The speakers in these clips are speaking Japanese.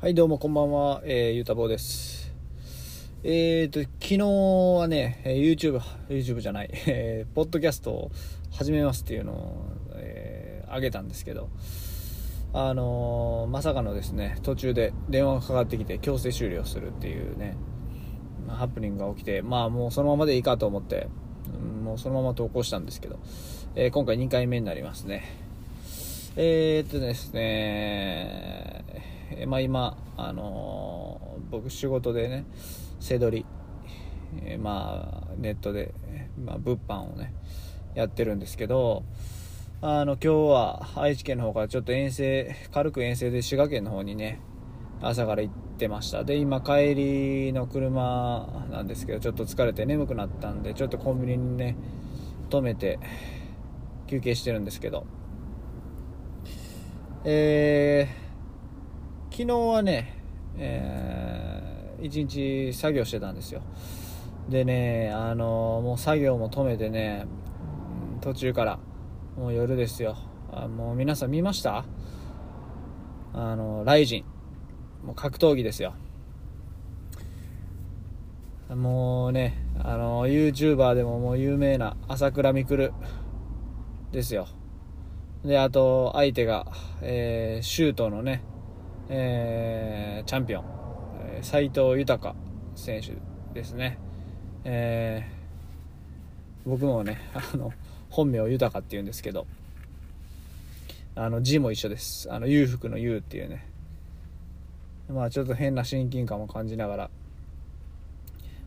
はい、どうもこんばんは、えー、ゆうたぼうです。えーと、昨日はね、YouTube、YouTube じゃない、えー、ポッドキャストを始めますっていうのを、えー、上げたんですけど、あのーまさかのですね、途中で電話がかかってきて強制終了するっていうね、ハプニングが起きて、まあもうそのままでいいかと思って、もうそのまま投稿したんですけど、えー今回2回目になりますね。えー、っとですね、えまあ今、あの僕仕事でね、背取り、えまあネットで、まあ、物販をね、やってるんですけど、あの、今日は愛知県の方からちょっと遠征、軽く遠征で滋賀県の方にね、朝から行ってました。で、今帰りの車なんですけど、ちょっと疲れて眠くなったんで、ちょっとコンビニにね、止めて休憩してるんですけど、えー、昨日はね、えー、一日作業してたんですよ。でね、あのもう作業も止めてね、途中から、もう夜ですよ。あもう皆さん見ました？あの、ライジン。もう格闘技ですよ。もうね、あの、YouTuber でももう有名な朝倉未来ですよ。で、あと、相手が、えー、シュートのね、えーチャンピオン、えー斉藤豊選手ですね。えー僕もね、あの、本名豊って言うんですけど、あの、字も一緒です。あの、裕福の裕っていうね。まあ、ちょっと変な親近感も感じながら。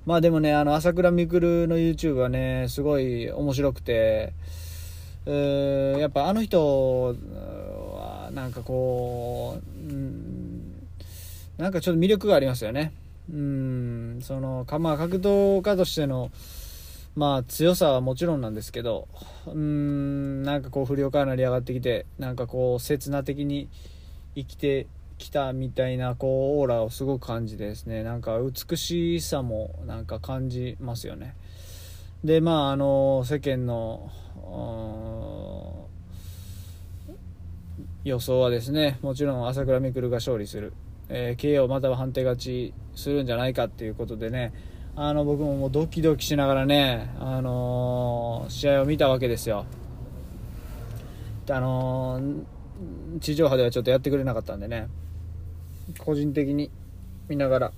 まあでもね、あの、朝倉未来の YouTube はね、すごい面白くて、えーやっぱあの人はなんかこう、なんかちょっと魅力がありますよね。うん、そのまあ格闘家としてのまあ強さはもちろんなんですけど、うん、なんかこう不良から成り上がってきて、なんかこう刹那的に生きてきたみたいなこうオーラをすごく感じてですね、なんか美しさもなんか感じますよね。でまああの世間の予想はですねもちろん朝倉未来が勝利する、えー KO または判定勝ちするんじゃないかっていうことでね。あの僕ももうドキドキしながらね、あのー試合を見たわけですよ。あのー地上波ではちょっとやってくれなかったんでね。個人的に見ながら。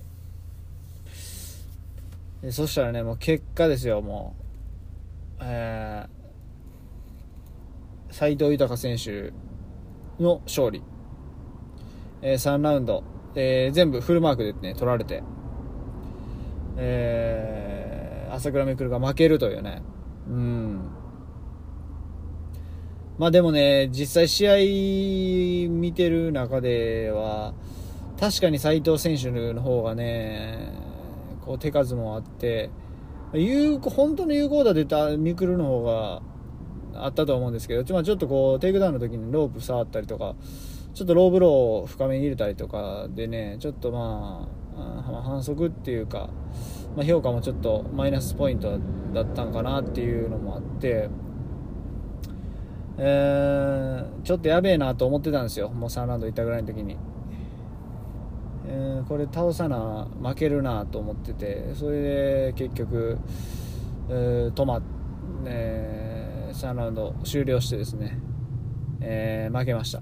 でそしたらねもう結果ですよもう。えー、斉藤豊選手の勝利、えー3ラウンド、え全部フルマークでね取られて、えー朝倉未来が負けるというね。うん。まあでもね実際試合見てる中では確かに斉藤選手の方がねこう手数もあって有効本当の有効打で言った未来の方があったと思うんですけど、まちょっとこうテイクダウンの時にロープ触ったりとかちょっとローブローを深めに入れたりとかでねちょっとまあ反則っていうか、まあ、評価もちょっとマイナスポイントだったんかなっていうのもあって、えーちょっとやべえなと思ってたんですよもう3ラウンドいったぐらいの時に。えーこれ倒さな負けるなと思っててそれで結局、えー止まっ、えー3ラウンド終了してですね、えー負けました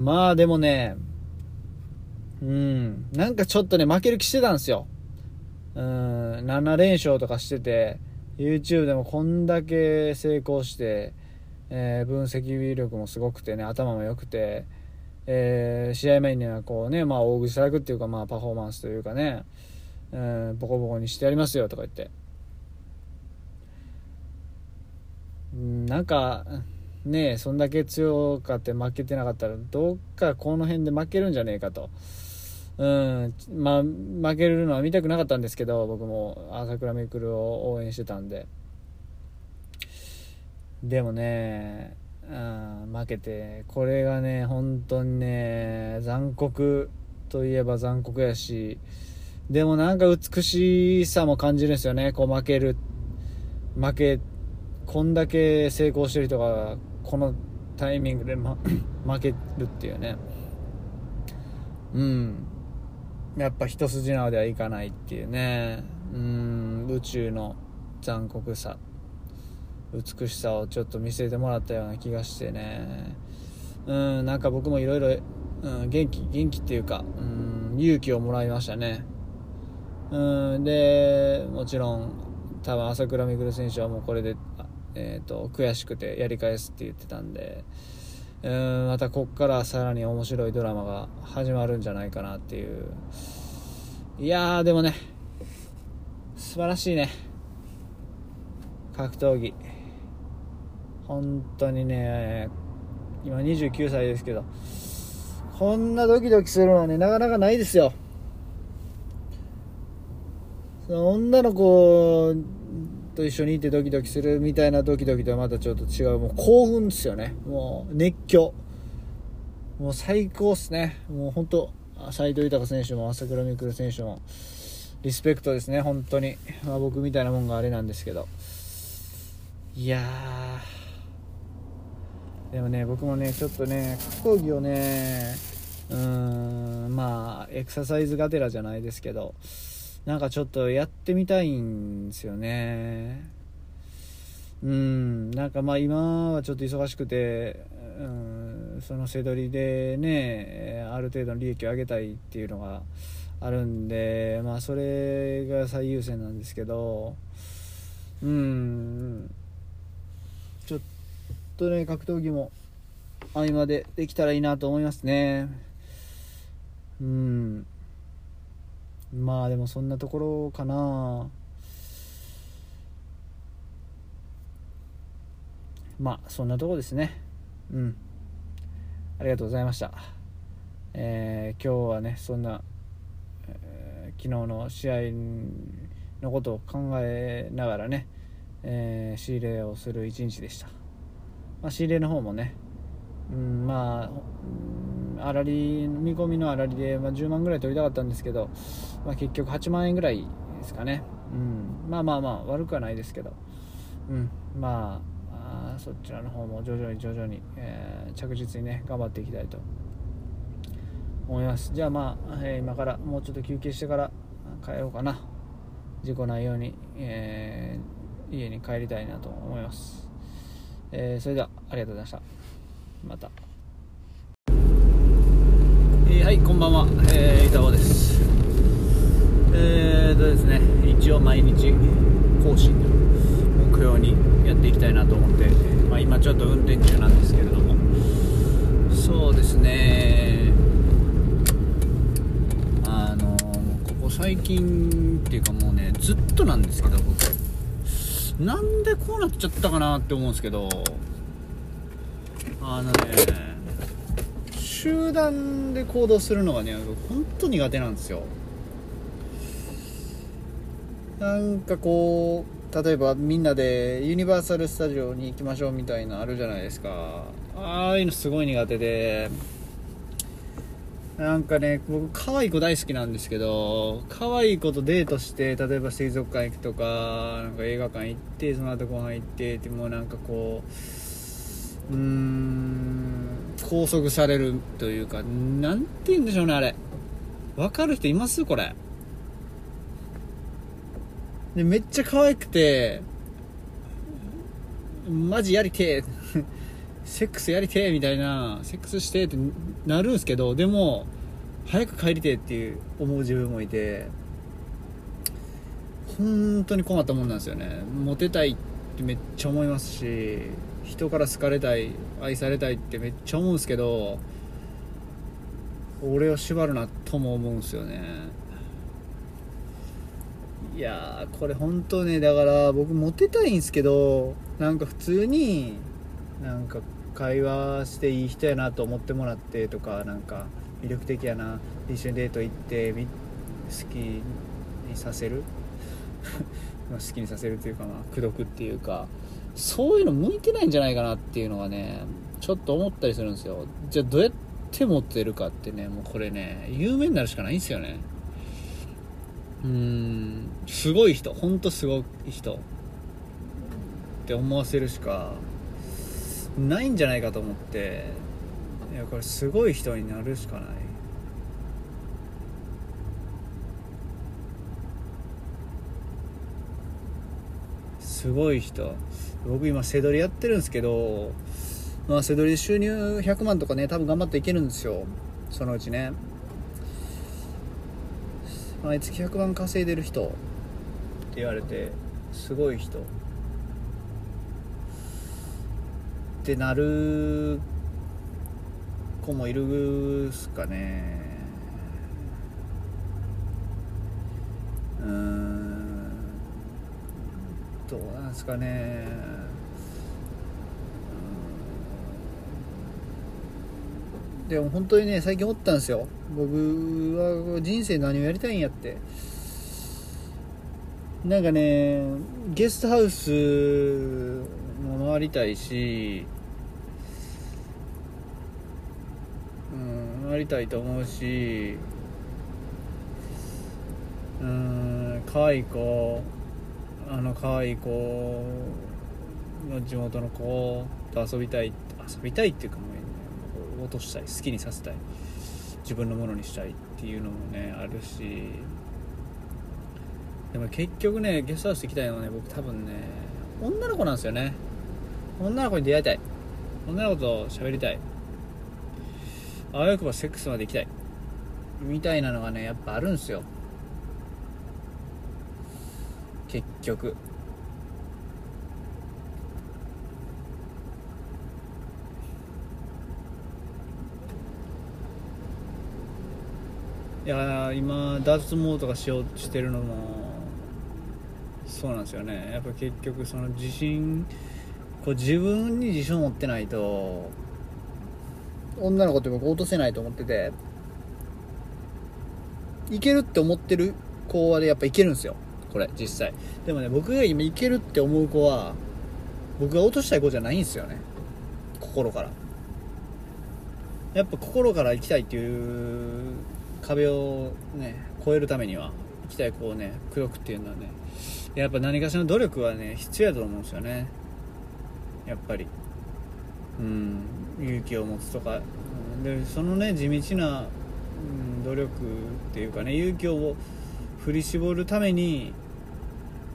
まあでもねうんなんかちょっとね負ける気してたんですよ。うん7連勝とかしてて YouTube でもこんだけ成功して、えー分析力もすごくてね頭も良くてえー試合前にはこうね、まあ、大口叩くっていうか、まあ、パフォーマンスというかね、うん、ボコボコにしてやりますよとか言って、なんかねそんだけ強かって負けてなかったらどっかこの辺で負けるんじゃねえかと。うん、まあ負けるのは見たくなかったんですけど僕も朝倉未来を応援してたんででもね、うん、負けてこれがね本当にね残酷といえば残酷やしでもなんか美しさも感じるんですよねこう負ける負けこんだけ成功してる人がこのタイミングで、ま、負けるっていうね。うん。やっぱ一筋縄ではいかないっていうね。うん。宇宙の残酷さ。美しさをちょっと見せてもらったような気がしてね。うん。なんか僕もいろいろ元気元気っていうかうん。勇気をもらいましたね。うん。でもちろん多分朝倉未来選手はもうこれで、えーと、悔しくてやり返すって言ってたんでうんまたこっからさらに面白いドラマが始まるんじゃないかなっていう。いやーでもね素晴らしいね。格闘技。本当にね今29歳ですけどこんなドキドキするのはねなかなかないですよ。その女の子と一緒にいてドキドキするみたいなドキドキとはまたちょっと違う。もう興奮ですよね。もう熱狂。もう最高っすね。もう本当斎藤豊選手も朝倉未来選手もリスペクトですね。本当に、まあ、僕みたいなもんがあれなんですけど。いやでもね僕もねちょっとね格闘技をねうーんまあエクササイズがてらじゃないですけど。なんかちょっとやってみたいんですよね。うんなんかまあ今はちょっと忙しくてうんそのせどりでねある程度の利益を上げたいっていうのがあるんでまあそれが最優先なんですけどうんちょっとね格闘技も合間でできたらいいなと思いますね。うん。まあでもそんなところかな。まあそんなとこですね。うん。ありがとうございました。えー、今日はねそんな、えー、昨日の試合のことを考えながらね、えー、仕入れをする一日でした、まあ、仕入れの方もね、うん、まああらり見込みのあらりで、まあ、10万ぐらい取りたかったんですけど、まあ、結局8万円ぐらいですかね、うん、まあまあまあ悪くはないですけど、うん、まあそちらの方も徐々に徐々に、えー、着実にね頑張っていきたいと。思います。じゃあまあ、えー、今からもうちょっと休憩してから帰ろうかな。事故ないように、えー、家に帰りたいなと思います、え、それではありがとうございました。また。ー、はいこんばんは、えー、板尾です。えーとですね一応毎日更新目標にやっていきたいなと思って、まあ、今ちょっと運転中なんですけれども。そうですね。あのここ最近っていうかもうねずっとなんですけど僕。なんでこうなっちゃったかなって思うんですけど。あのね集団で行動するのがね本当苦手なんですよ。なんかこう例えばみんなでユニバーサル・スタジオに行きましょうみたいなあるじゃないですか。ああいうのすごい苦手で。なんかね僕可愛い子大好きなんですけど可愛い子とデートして例えば水族館行くとかなんか映画館行ってその後ご飯行ってってもうなんかこううーん拘束されるというか、なんて言うんでしょうね、あれ。わかる人います？これ。で、めっちゃ可愛くて、マジやりてえ。セックスやりてえみたいな、セックスしてってなるんすけど、でも、早く帰りてえっていう思う自分もいて、本当に困ったもんなんですよね。モテたいってめっちゃ思いますし、人から好かれたい愛されたいってめっちゃ思うんですけど俺を縛るなとも思うんですよね。いやこれ本当ねだから僕モテたいんですけどなんか普通になんか会話していい人やなと思ってもらってとかなんか魅力的やな一緒にデート行って好きにさせる。好きにさせるというかまあ口説くっていうかそういうの向いてないんじゃないかなっていうのがね、ちょっと思ったりするんですよ。じゃあどうやって持ってるかってね、もうこれね、有名になるしかないんですよね。うーん、すごい人、ほんとすごい人って思わせるしかないんじゃないかと思って、いや、これすごい人になるしかない。すごい人。僕今背取りやってるんですけどまあ背取り収入100万とかね多分頑張っていけるんですよ。そのうちね。毎月100万稼いでる人って言われてすごい人。ってなる子もいるっすかね。うん。ですかね。でも本当にね最近思ったんですよ。僕は人生何をやりたいんやって。なんかねゲストハウスも回りたいしうん回りたいと思うしうん可愛い子あの可愛い子の地元の子と遊びたい遊びたいっていうかもう落としたい好きにさせたい。自分のものにしたいっていうのもねあるし。でも結局ねゲストハウス行きたいのはね僕多分ね女の子なんですよね。女の子に出会いたい。女の子と喋りたい。あわよくばセックスまで行きたい。みたいなのがねやっぱあるんですよ結局いや今脱毛とかしようとしてるのもそうなんですよね。やっぱ結局その自信こう自分に自信を持ってないと女の子って僕落とせないと思ってていけるって思ってる子はでやっぱいけるんですよ。これ実際。でもね僕が今いけるって思う子は僕が落としたい子じゃないんですよね。心から。やっぱ心から行きたいっていう壁をね越えるためには行きたい子をね口説くっていうのはねやっぱ何かしらの努力はね必要やと思うんですよね。やっぱり。うん勇気を持つとか。でそのね地道な、うん、努力っていうかね勇気を振り絞るために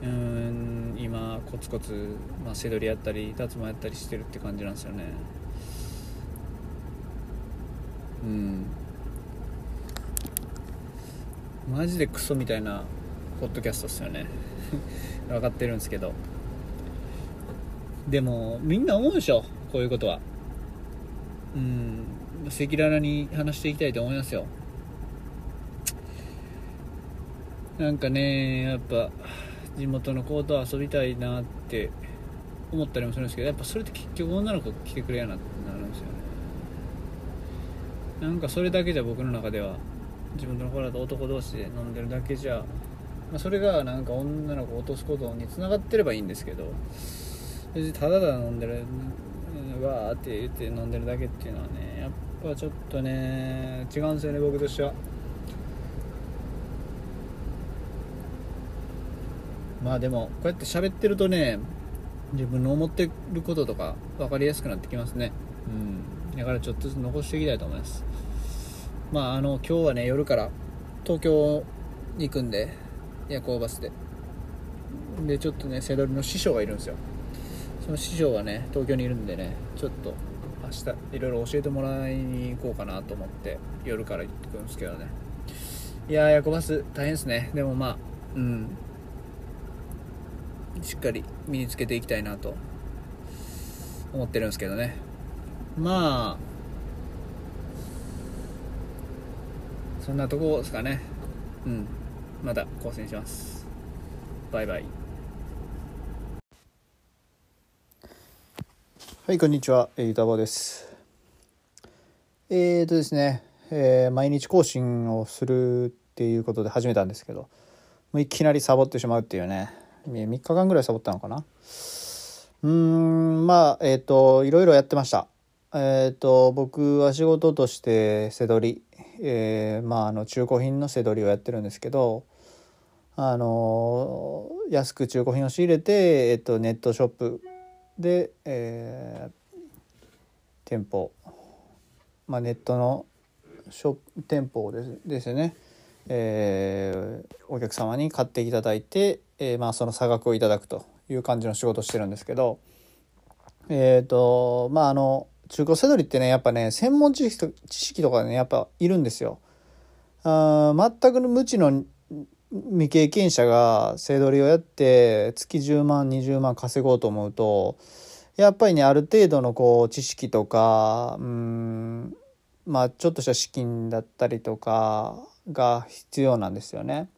うん今コツコツ、まあ、背取りやったり脱毛やったりしてるって感じなんですよね。うん。マジでクソみたいなポッドキャストっすよね。分かってるんですけど。でもみんな思うでしょこういうことは。うん。赤裸々に話していきたいと思いますよ。なんかねやっぱ地元の子と遊びたいなって思ったりもするんですけどやっぱそれって結局女の子来てくれやなってなるんですよね。なんかそれだけじゃ僕の中では地元の子らと男同士で飲んでるだけじゃ、まあ、それがなんか女の子を落とすことにつながってればいいんですけど別にただただ飲んでるわーって言って飲んでるだけっていうのはねやっぱちょっとね違うんですよね僕としては。まあでもこうやって喋ってるとね自分の思ってることとか分かりやすくなってきますね。うん。だからちょっとずつ残していきたいと思います。まああの今日はね夜から東京に行くんで夜行バスで。でちょっとね背取りの師匠がいるんですよ。その師匠がね東京にいるんでねちょっと明日いろいろ教えてもらいに行こうかなと思って夜から行ってくるんですけどね。いやー夜行バス大変ですね。でもまあうんしっかり身につけていきたいなと思ってるんですけどね。まあそんなとこですかね。うん。また更新します。バイバイ。はいこんにちは。ゆたぼです。えーとですね、えー毎日更新をするっていうことで始めたんですけどもういきなりサボってしまうっていうね。3日間ぐらいサボったのかな。うんまあえっ、といろいろやってました。えっ、と僕は仕事として背取り、えーまああの中古品の背取りをやってるんですけどあの安く中古品を仕入れて、えっとネットショップで、えー店舗、まあ、ネットのショ店舗ですですよね、えーお客様に買っていただいて、えーまあ、その差額をいただくという感じの仕事してるんですけどえっ、ー、とまああの中古セドリってねやっぱね専門知識とかねやっぱいるんですよ。あ全く無知の未経験者がセドリをやって月10万20万稼ごうと思うとやっぱりねある程度のこう知識とかうんまあちょっとした資金だったりとかが必要なんですよね。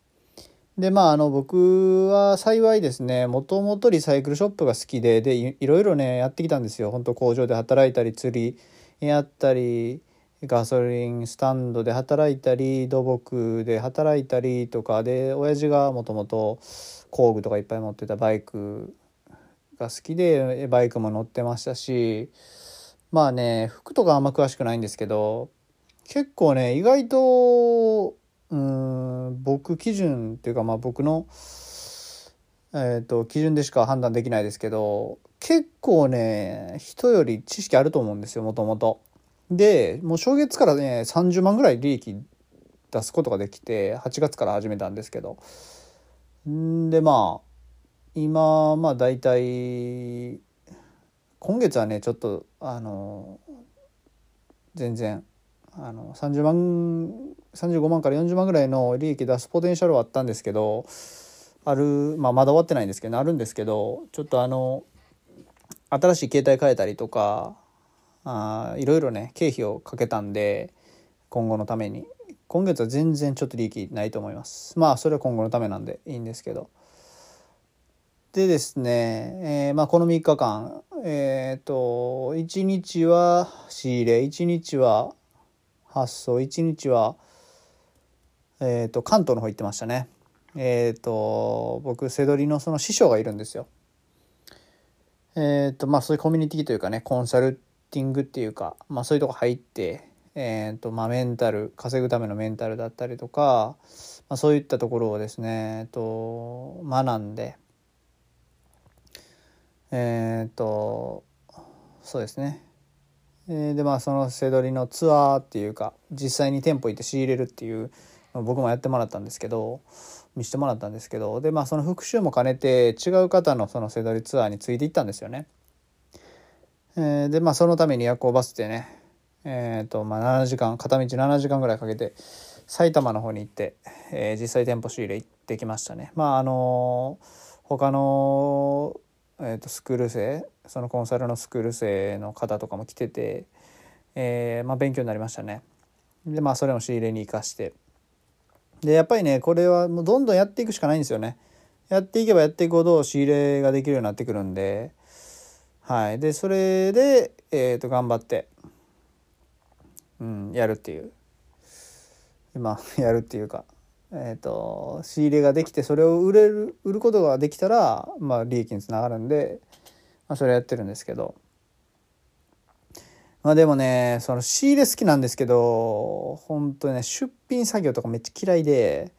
でまああの僕は幸いですねもともとリサイクルショップが好きででいろいろねやってきたんですよ。本当工場で働いたり釣りやったりガソリンスタンドで働いたり土木で働いたりとかで親父がもともと工具とかいっぱい持ってたバイクが好きでバイクも乗ってましたしまあね服とかあんま詳しくないんですけど結構ね意外とうん僕基準っていうかまあ僕の、えーと、基準でしか判断できないですけど結構ね人より知識あると思うんですよもともと。でもう初月からね30万ぐらい利益出すことができて8月から始めたんですけどんでまあ今まあ大体今月はねちょっとあの全然あの30万35万から40万ぐらいの利益出すポテンシャルはあったんですけどある、まあ、まだ終わってないんですけどあるんですけどちょっとあの新しい携帯変えたりとかあいろいろね経費をかけたんで今後のために。今月は全然ちょっと利益ないと思います。まあそれは今後のためなんでいいんですけど。でですね、えー、まあ、この3日間えっ、ー、と1日は仕入れ1日は発送1日はえっ、ー、と関東の方行ってましたね。えっ、と僕せどりのその師匠がいるんですよ。えっ、とまあそういうコミュニティというかねコンサルティングっていうか、まあ、そういうとこ入って、えーとまあ、メンタル稼ぐためのメンタルだったりとか、まあ、そういったところをですね、えー、と学んでえっ、ー、とそうですね。えでまあそのせどりのツアーっていうか実際に店舗行って仕入れるっていう僕もやってもらったんですけど見してもらったんですけどでまあその復習も兼ねて違う方のそのせどりツアーについていったんですよね。えー、でまあそのために夜行バスでねえ、ー、とまあ7時間片道7時間ぐらいかけて埼玉の方に行って、えー、実際店舗仕入れ行ってきましたね。まああの他の、えーと、スクール生そのコンサルのスクール生の方とかも来てて、えー、まあ、勉強になりましたね。でまあそれも仕入れに生かしてでやっぱりねこれはもうどんどんやっていくしかないんですよね。やっていけばやっていくほど仕入れができるようになってくるんではい、でそれで、えー、と頑張って、うん、やるっていう今 やるっていうか、えーと、仕入れができてそれを売れる売ることができたら、まあ、利益につながるんで、まあ、それやってるんですけど。まあでもねその仕入れ好きなんですけど本当ね出品作業とかめっちゃ嫌いで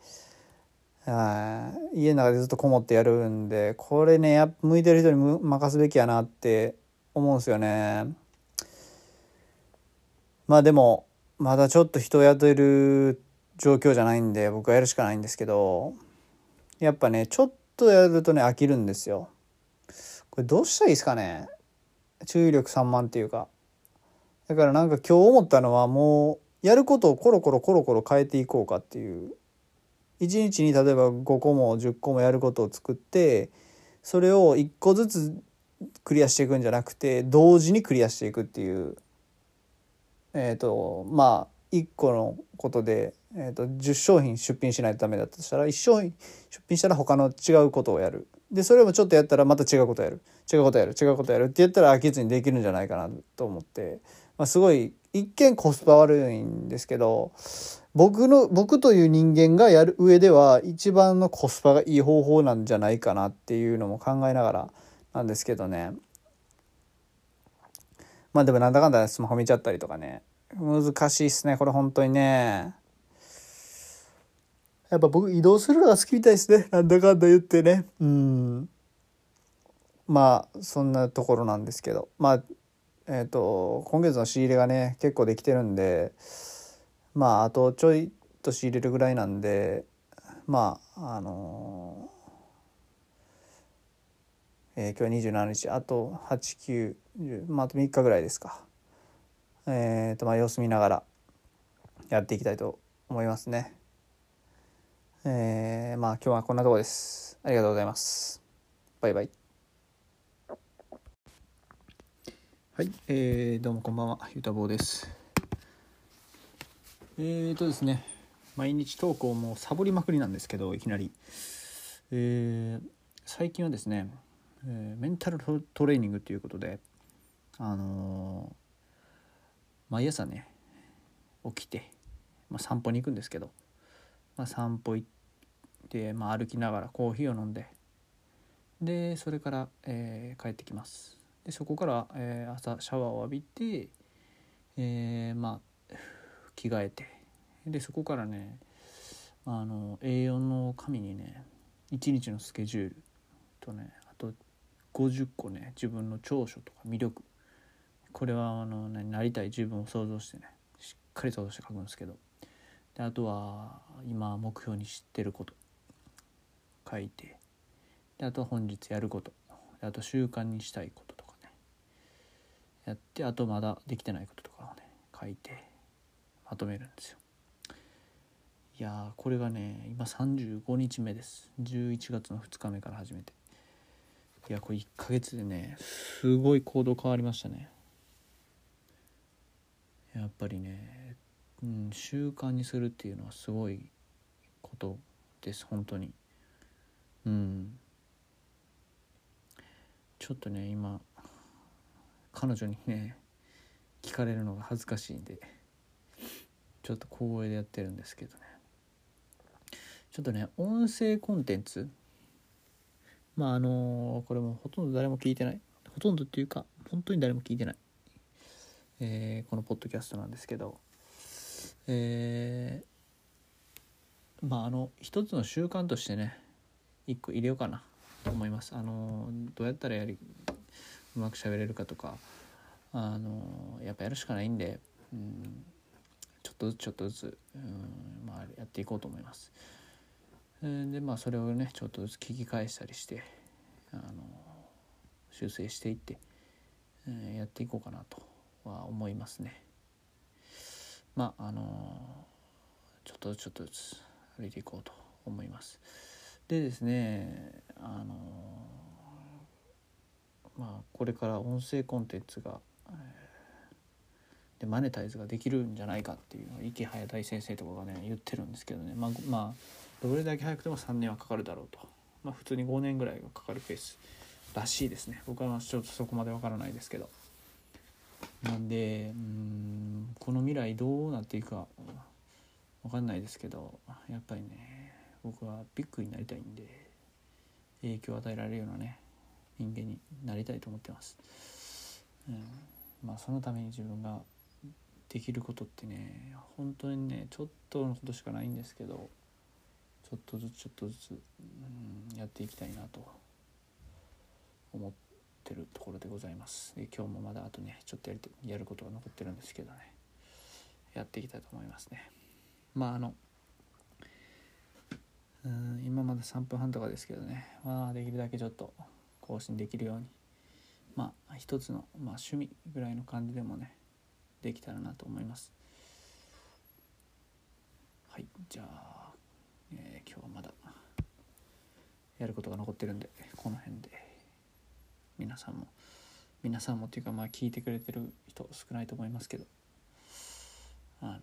家の中でずっとこもってやるんでこれねや向いてる人に任すべきやなって思うんですよね。まあでもまだちょっと人を雇える状況じゃないんで僕はやるしかないんですけどやっぱねちょっとやるとね飽きるんですよ。これどうしたらいいですかね注意力散漫っていうか。だからなんか今日思ったのはもうやることをコロコロコロコロ変えていこうかっていう。1日に例えば5個も10個もやることを作ってそれを1個ずつクリアしていくんじゃなくて同時にクリアしていくっていう。えっ、ー、とまあ1個のことで、えーと、10商品出品しないとダメだとしたら1商品出品したら他の違うことをやる。でそれもちょっとやったらまた違うことやる。違うことやる。違うことやる。って言ったら飽きずにできるんじゃないかなと思って、まあ、すごい一見コスパ悪いんですけど僕の僕という人間がやる上では一番のコスパがいい方法なんじゃないかなっていうのも考えながらなんですけどね。まあでもなんだかんだスマホ見ちゃったりとかね。難しいっすねこれ本当にね。やっぱ僕移動するのが好きみたいですね。なんだかんだ言ってね。うん。まあそんなところなんですけど。まあえっ、ー、と今月の仕入れがね結構できてるんでまああとちょいと仕入れるぐらいなんでまああのえー、今日は27日あと89まああと3日ぐらいですか。えっ、ー、とまあ様子見ながらやっていきたいと思いますね。えー、まあ今日はこんなとこです。ありがとうございます。バイバイ。はい、えー、どうもこんばんはゆたぼうです。えーとですね毎日投稿もサボりまくりなんですけどいきなり。えー、最近はですね、えー、メンタルトレーニングということであのー、毎朝ね起きて、まあ、散歩に行くんですけど、まあ、散歩行って、まあ、歩きながらコーヒーを飲んででそれから、えー、帰ってきます。でそこから、えー、朝シャワーを浴びて、えー、まあ着替えてでそこからねあの A4 の紙にね1日のスケジュールとねあと50個ね自分の長所とか魅力。これはあの、ね、なりたい自分を想像してねしっかり想像して書くんですけど。であとは今目標に知ってること。書いて。であとは本日やること。あと習慣にしたいこととか。やってあとまだできてないこととかをね書いてまとめるんですよ。いやこれがね今35日目です。11月の2日目から始めて。いやこれ1ヶ月でねすごい行動変わりましたね。やっぱりね、うん、習慣にするっていうのはすごいことです本当に。うん。ちょっとね今彼女にね聞かれるのが恥ずかしいんでちょっと小声でやってるんですけどね。ちょっとね音声コンテンツまああのこれもほとんど誰も聞いてない。ほとんどっていうか本当に誰も聞いてない、えー、このポッドキャストなんですけど。えー、まああの一つの習慣としてね一個入れようかなと思います。あのどうやったらやりうまく喋れるかとかあのやっぱやるしかないんで、うん、ちょっとずつちょっとずつ、うんまあ、やっていこうと思います。でまあそれをねちょっとずつ聞き返したりしてあの修正していって、えー、やっていこうかなとは思いますね。まああのちょっとずつちょっとずつ歩いていこうと思います。でですねあのまあこれから音声コンテンツが、えー、でマネタイズができるんじゃないかっていうのを池早大先生とかがね言ってるんですけどね。まあまあどれだけ早くても3年はかかるだろうと、まあ、普通に5年ぐらいがかかるペースらしいですね。僕はちょっとそこまでわからないですけど。なんでうんこの未来どうなっていくか分かんないですけどやっぱりね僕はビッグになりたいんで影響を与えられるようなね人間になりたいと思ってます、うん、まあそのために自分ができることってね本当にねちょっとのことしかないんですけどちょっとずつちょっとずつ、うん、やっていきたいなと思ってるところでございます。で今日もまだあとねちょっとやりやることが残ってるんですけどねやっていきたいと思いますね。まああのうん今まだ3分半とかですけどねまあできるだけちょっと更新できるように。まあ一つの、まあ、趣味ぐらいの感じでもねできたらなと思います。はいじゃあえー、今日はまだやることが残ってるんでこの辺で皆さんも皆さんもっていうかまあ聞いてくれてる人少ないと思いますけどあの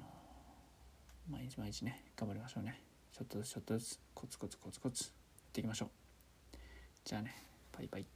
毎日毎日ね頑張りましょうね。ちょっとずつちょっとずつコツコツコツコツやっていきましょう。じゃあね。バイバイ。